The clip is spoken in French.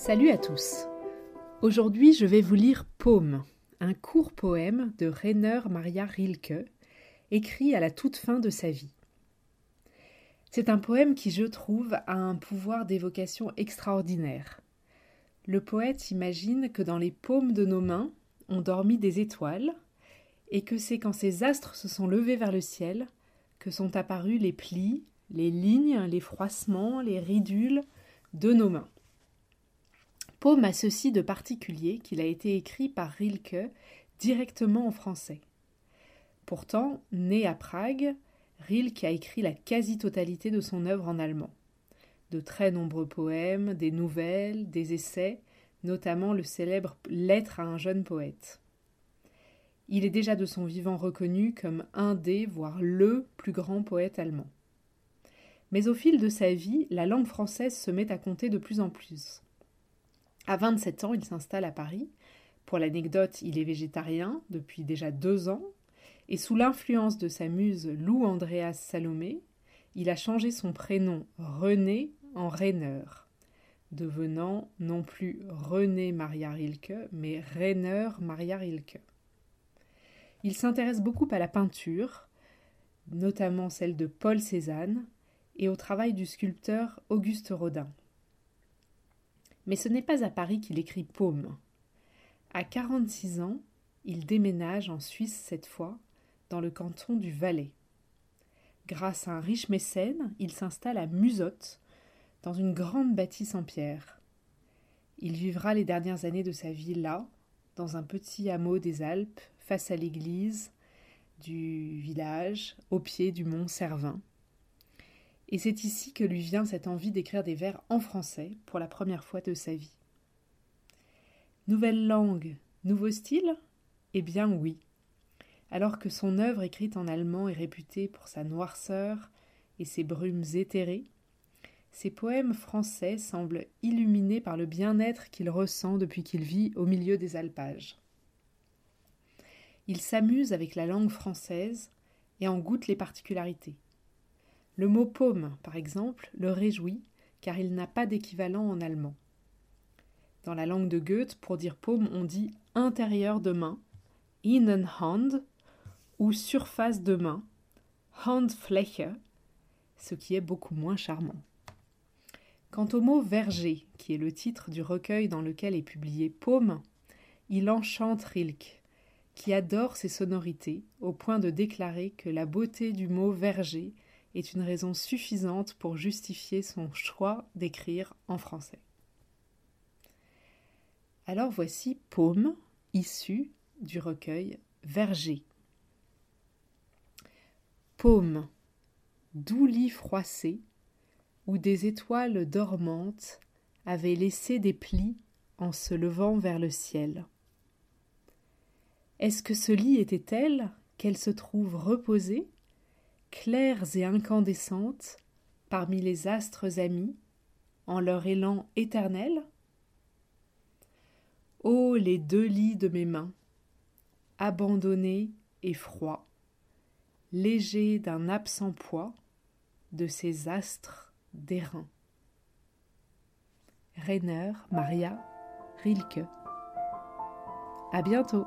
Salut à tous. Aujourd'hui, je vais vous lire Paume, un court poème de Rainer Maria Rilke, écrit à la toute fin de sa vie. C'est un poème qui, je trouve, a un pouvoir d'évocation extraordinaire. Le poète imagine que dans les paumes de nos mains ont dormi des étoiles, et que c'est quand ces astres se sont levés vers le ciel que sont apparus les plis, les lignes, les froissements, les ridules de nos mains. Paume a ceci de particulier qu'il a été écrit par Rilke directement en français. Pourtant, né à Prague, Rilke a écrit la quasi-totalité de son œuvre en allemand. De très nombreux poèmes, des nouvelles, des essais, notamment le célèbre Lettre à un jeune poète. Il est déjà de son vivant reconnu comme un des, voire le plus grand poète allemand. Mais au fil de sa vie, la langue française se met à compter de plus en plus. À 27 ans, il s'installe à Paris. Pour l'anecdote, il est végétarien depuis déjà deux ans, et sous l'influence de sa muse Lou Andreas Salomé, il a changé son prénom René en Rainer, devenant non plus René Maria Rilke, mais Rainer Maria Rilke. Il s'intéresse beaucoup à la peinture, notamment celle de Paul Cézanne, et au travail du sculpteur Auguste Rodin. Mais ce n'est pas à Paris qu'il écrit Paume. À 46 ans, il déménage en Suisse cette fois, dans le canton du Valais. Grâce à un riche mécène, il s'installe à Musotte, dans une grande bâtisse en pierre. Il vivra les dernières années de sa vie là, dans un petit hameau des Alpes, face à l'église du village, au pied du mont Servin et c'est ici que lui vient cette envie d'écrire des vers en français pour la première fois de sa vie. Nouvelle langue, nouveau style? Eh bien oui. Alors que son œuvre écrite en allemand est réputée pour sa noirceur et ses brumes éthérées, ses poèmes français semblent illuminés par le bien-être qu'il ressent depuis qu'il vit au milieu des alpages. Il s'amuse avec la langue française et en goûte les particularités. Le mot paume, par exemple, le réjouit, car il n'a pas d'équivalent en allemand. Dans la langue de Goethe, pour dire paume, on dit intérieur de main, Innenhand, ou surface de main, Handfläche, ce qui est beaucoup moins charmant. Quant au mot verger, qui est le titre du recueil dans lequel est publié Paume, il enchante Rilke, qui adore ses sonorités au point de déclarer que la beauté du mot verger est une raison suffisante pour justifier son choix d'écrire en français. Alors voici Paume, issu du recueil Verger. Paume, doux lit froissé, où des étoiles dormantes avaient laissé des plis en se levant vers le ciel. Est-ce que ce lit était tel qu'elle se trouve reposée? Claires et incandescentes, parmi les astres amis, en leur élan éternel Ô les deux lits de mes mains, abandonnés et froids, légers d'un absent poids de ces astres d'airain. Rainer Maria Rilke. À bientôt!